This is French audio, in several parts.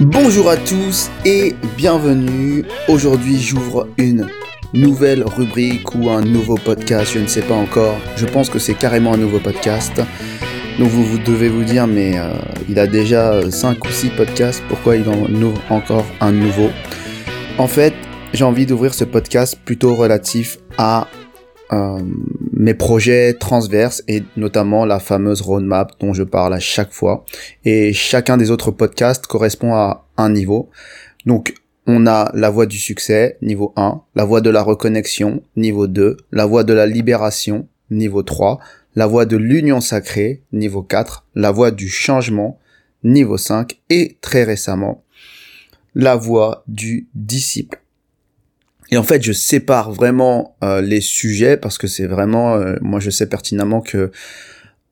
Bonjour à tous et bienvenue. Aujourd'hui j'ouvre une nouvelle rubrique ou un nouveau podcast, je ne sais pas encore. Je pense que c'est carrément un nouveau podcast. Donc vous, devez vous dire mais euh, il a déjà 5 ou 6 podcasts, pourquoi il en ouvre encore un nouveau? En fait j'ai envie d'ouvrir ce podcast plutôt relatif à euh, mes projets transverses et notamment la fameuse roadmap dont je parle à chaque fois. Et chacun des autres podcasts correspond à un niveau. Donc on a la voie du succès, niveau 1, la voie de la reconnexion, niveau 2, la voie de la libération, niveau 3, la voie de l'union sacrée, niveau 4, la voie du changement, niveau 5, et très récemment, la voie du disciple. Et en fait, je sépare vraiment euh, les sujets parce que c'est vraiment, euh, moi je sais pertinemment que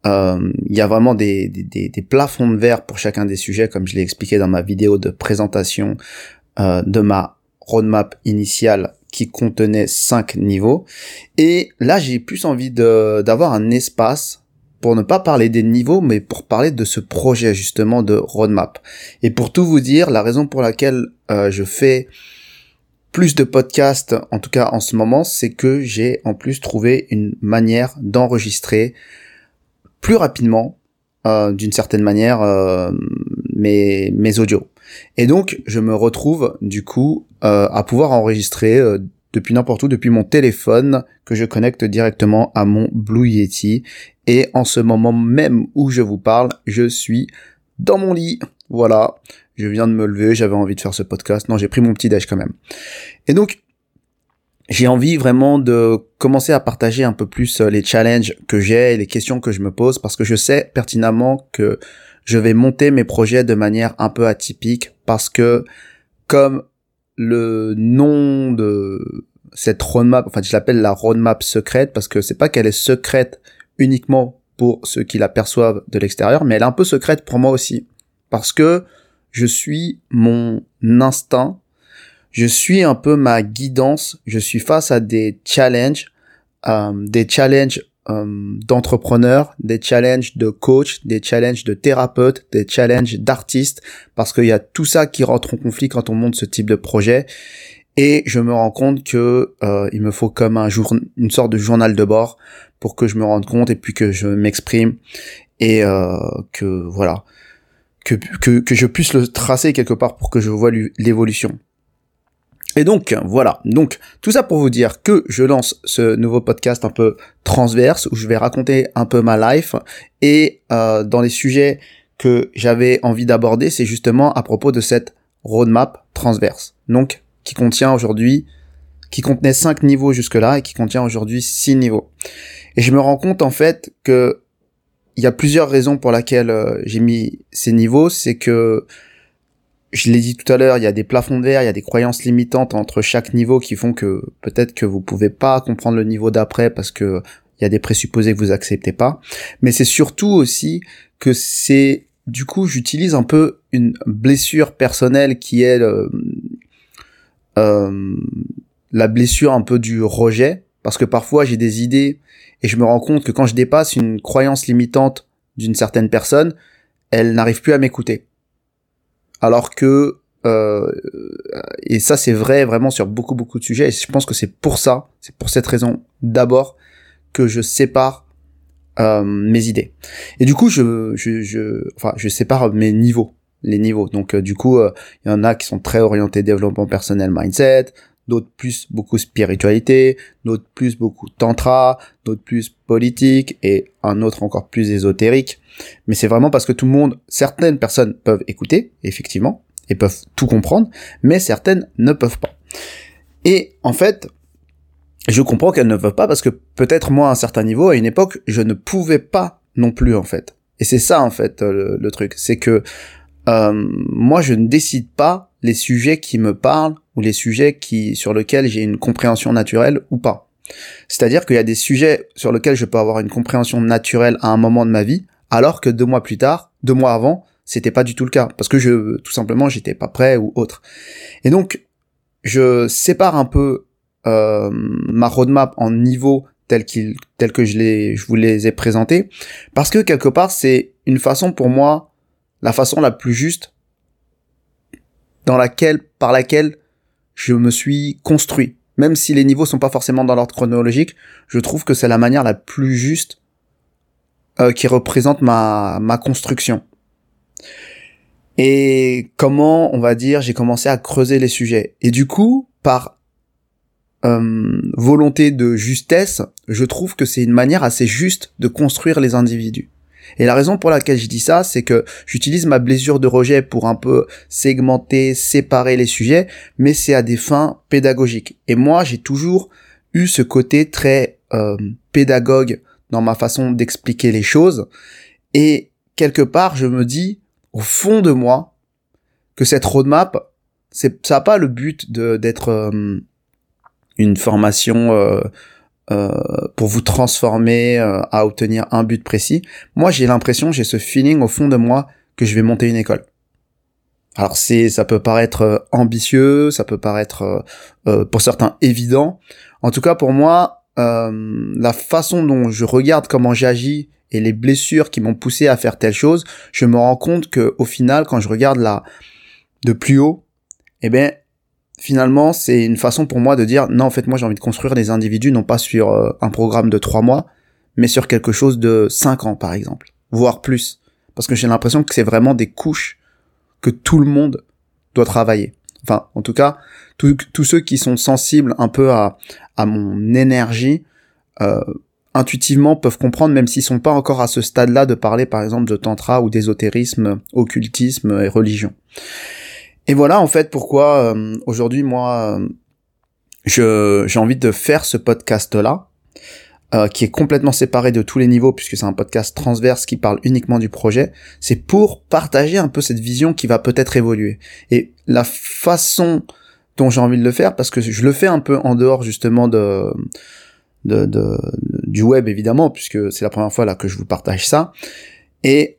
euh, il y a vraiment des, des, des, plafonds de verre pour chacun des sujets, comme je l'ai expliqué dans ma vidéo de présentation de ma roadmap initiale qui contenait cinq niveaux. Et là, j'ai plus envie d'avoir un espace pour ne pas parler des niveaux, mais pour parler de ce projet justement de roadmap. Et pour tout vous dire, la raison pour laquelle je fais plus de podcasts, en tout cas en ce moment, c'est que j'ai en plus trouvé une manière d'enregistrer plus rapidement, euh, d'une certaine manière, euh, mes, mes audios. Et donc, je me retrouve du coup euh, à pouvoir enregistrer depuis n'importe où, depuis mon téléphone que je connecte directement à mon Blue Yeti. Et en ce moment même où je vous parle, je suis dans mon lit. Voilà, je viens de me lever, j'avais envie de faire ce podcast. Non, j'ai pris mon petit déj quand même. Et donc, j'ai envie vraiment de commencer à partager un peu plus euh, les challenges que j'ai et les questions que je me pose parce que je sais pertinemment que je vais monter mes projets de manière un peu atypique parce que comme le nom de cette roadmap, enfin je l'appelle la roadmap secrète parce que c'est pas qu'elle est secrète uniquement pour ceux qui l'aperçoivent de l'extérieur, mais elle est un peu secrète pour moi aussi parce que je suis mon instinct, je suis un peu ma guidance, je suis face à des challenges, euh, des challenges euh, d'entrepreneurs, des challenges de coach, des challenges de thérapeute, des challenges d'artistes, parce qu'il y a tout ça qui rentre en conflit quand on monte ce type de projet. Et je me rends compte que euh, il me faut comme un jour, une sorte de journal de bord pour que je me rende compte et puis que je m'exprime. Et euh, que voilà que, que, je puisse le tracer quelque part pour que je vois l'évolution. Et donc voilà, donc tout ça pour vous dire que je lance ce nouveau podcast un peu transverse où je vais raconter un peu ma life et euh, dans les sujets que j'avais envie d'aborder, c'est justement à propos de cette roadmap transverse. Donc qui contient aujourd'hui qui contenait cinq niveaux jusque-là et qui contient aujourd'hui six niveaux. Et je me rends compte en fait que il y a plusieurs raisons pour lesquelles euh, j'ai mis ces niveaux. C'est que, je l'ai dit tout à l'heure, il y a des plafonds de verre, il y a des croyances limitantes entre chaque niveau qui font que peut-être que vous pouvez pas comprendre le niveau d'après parce que il y a des présupposés que vous acceptez pas. Mais c'est surtout aussi que c'est, du coup, j'utilise un peu une blessure personnelle qui est euh, la blessure un peu du rejet parce que parfois j'ai des idées et je me rends compte que quand je dépasse une croyance limitante d'une certaine personne, elle n'arrive plus à m'écouter. Alors que euh, et ça c'est vrai vraiment sur beaucoup beaucoup de sujets et je pense que c'est pour ça, c'est pour cette raison d'abord que je sépare euh, mes idées. Et du coup je, je, enfin je sépare mes niveaux les niveaux. Donc euh, du coup, il y en a qui sont très orientés développement personnel, mindset, d'autres plus beaucoup spiritualité, d'autres plus beaucoup tantra, d'autres plus politique et un autre encore plus ésotérique. Mais c'est vraiment parce que tout le monde, certaines personnes peuvent écouter, effectivement, et peuvent tout comprendre, mais certaines ne peuvent pas. Et en fait, je comprends qu'elles ne peuvent pas parce que peut-être moi à un certain niveau, à une époque, je ne pouvais pas non plus en fait. Et c'est ça en fait le, truc, c'est que euh, moi je ne décide pas les sujets qui me parlent ou les sujets qui sur lesquels j'ai une compréhension naturelle ou pas. C'est-à-dire qu'il y a des sujets sur lesquels je peux avoir une compréhension naturelle à un moment de ma vie, alors que deux mois plus tard, deux mois avant, c'était pas du tout le cas parce que je tout simplement j'étais pas prêt ou autre. Et donc je sépare un peu euh, ma roadmap en niveaux tels qu'ils, tels que je les, je vous les ai présentés, parce que quelque part c'est une façon pour moi, la façon la plus juste dans laquelle, par laquelle je me suis construit. Même si les niveaux sont pas forcément dans l'ordre chronologique, je trouve que c'est la manière la plus juste euh, qui représente ma, ma construction. Et comment, on va dire, j'ai commencé à creuser les sujets. Et du coup, par euh, volonté de justesse, je trouve que c'est une manière assez juste de construire les individus. Et la raison pour laquelle je dis ça, c'est que j'utilise ma blessure de rejet pour un peu segmenter, séparer les sujets, mais c'est à des fins pédagogiques. Et moi, j'ai toujours eu ce côté très euh, pédagogue dans ma façon d'expliquer les choses. Et quelque part, je me dis, au fond de moi, que cette roadmap, ça n'a pas le but d'être euh, une formation euh, pour vous transformer à obtenir un but précis. Moi, j'ai l'impression, j'ai ce feeling au fond de moi que je vais monter une école. Alors c'est, ça peut paraître ambitieux, ça peut paraître pour certains évident. En tout cas, pour moi, euh, la façon dont je regarde comment j'agis et les blessures qui m'ont poussé à faire telle chose, je me rends compte que au final, quand je regarde là de plus haut, eh ben finalement c'est une façon pour moi de dire non en fait moi j'ai envie de construire des individus non pas sur euh, un programme de trois mois, mais sur quelque chose de cinq ans par exemple, voire plus, parce que j'ai l'impression que c'est vraiment des couches que tout le monde doit travailler. Enfin, en tout cas, tous ceux qui sont sensibles un peu à, à mon énergie, euh, intuitivement peuvent comprendre, même s'ils sont pas encore à ce stade-là, de parler par exemple de tantra ou d'ésotérisme, occultisme et religion. Et voilà en fait pourquoi euh, aujourd'hui moi euh, j'ai envie de faire ce podcast-là. qui est complètement séparé de tous les niveaux puisque c'est un podcast transverse qui parle uniquement du projet, c'est pour partager un peu cette vision qui va peut-être évoluer. Et la façon dont j'ai envie de le faire parce que je le fais un peu en dehors justement de, de du web évidemment puisque c'est la première fois là que je vous partage ça et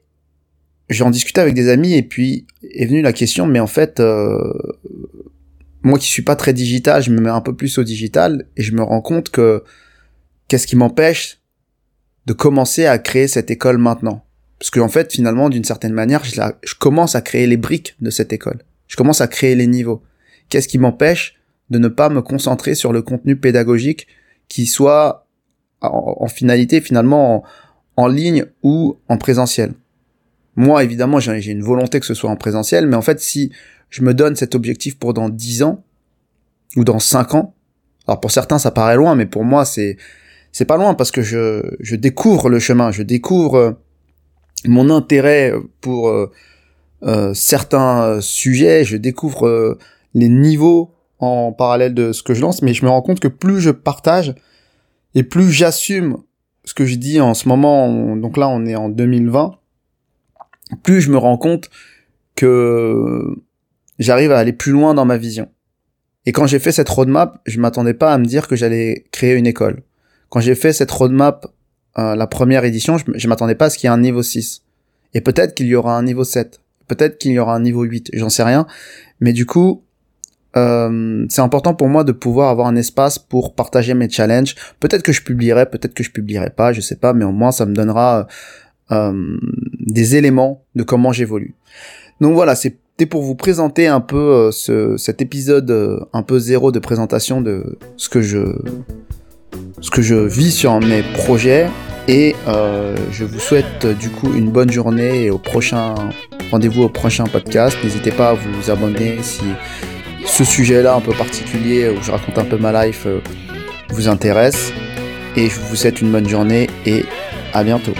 j'en discutais avec des amis et puis est venue la question mais en fait euh, moi qui suis pas très digital je me mets un peu plus au digital et je me rends compte que qu'est-ce qui m'empêche de commencer à créer cette école maintenant? Parce qu'en en fait finalement d'une certaine manière je, je commence à créer les briques de cette école. Je commence à créer les niveaux. Qu'est-ce qui m'empêche de ne pas me concentrer sur le contenu pédagogique qui soit en, finalité finalement en, ligne ou en présentiel? Moi, évidemment, j'ai une volonté que ce soit en présentiel, mais en fait, si je me donne cet objectif pour dans 10 ans ou dans 5 ans, alors pour certains ça paraît loin, mais pour moi c'est c'est pas loin parce que je, je découvre le chemin, je découvre euh, mon intérêt pour euh, euh, certains sujets, je découvre les niveaux en parallèle de ce que je lance, mais je me rends compte que plus je partage et plus j'assume ce que je dis en ce moment, donc là on est en 2020, plus je me rends compte que j'arrive à aller plus loin dans ma vision. Et quand j'ai fait cette roadmap, je m'attendais pas à me dire que j'allais créer une école. Quand j'ai fait cette roadmap, euh, la première édition, je, m'attendais pas à ce qu'il y ait un niveau 6. Et peut-être qu'il y aura un niveau 7. Peut-être qu'il y aura un niveau 8. J'en sais rien. Mais du coup, euh, c'est important pour moi de pouvoir avoir un espace pour partager mes challenges. Peut-être que je publierai, peut-être que je publierai pas, je sais pas, mais au moins ça me donnera euh, des éléments de comment j'évolue. Donc voilà, c'était pour vous présenter un peu euh, ce, cet épisode euh, un peu zéro de présentation de ce que je ce que je vis sur mes projets et euh, je vous souhaite du coup une bonne journée et au prochain rendez-vous au prochain podcast. N'hésitez pas à vous abonner si ce sujet-là un peu particulier où je raconte un peu ma life vous intéresse. Et je vous souhaite une bonne journée et à bientôt.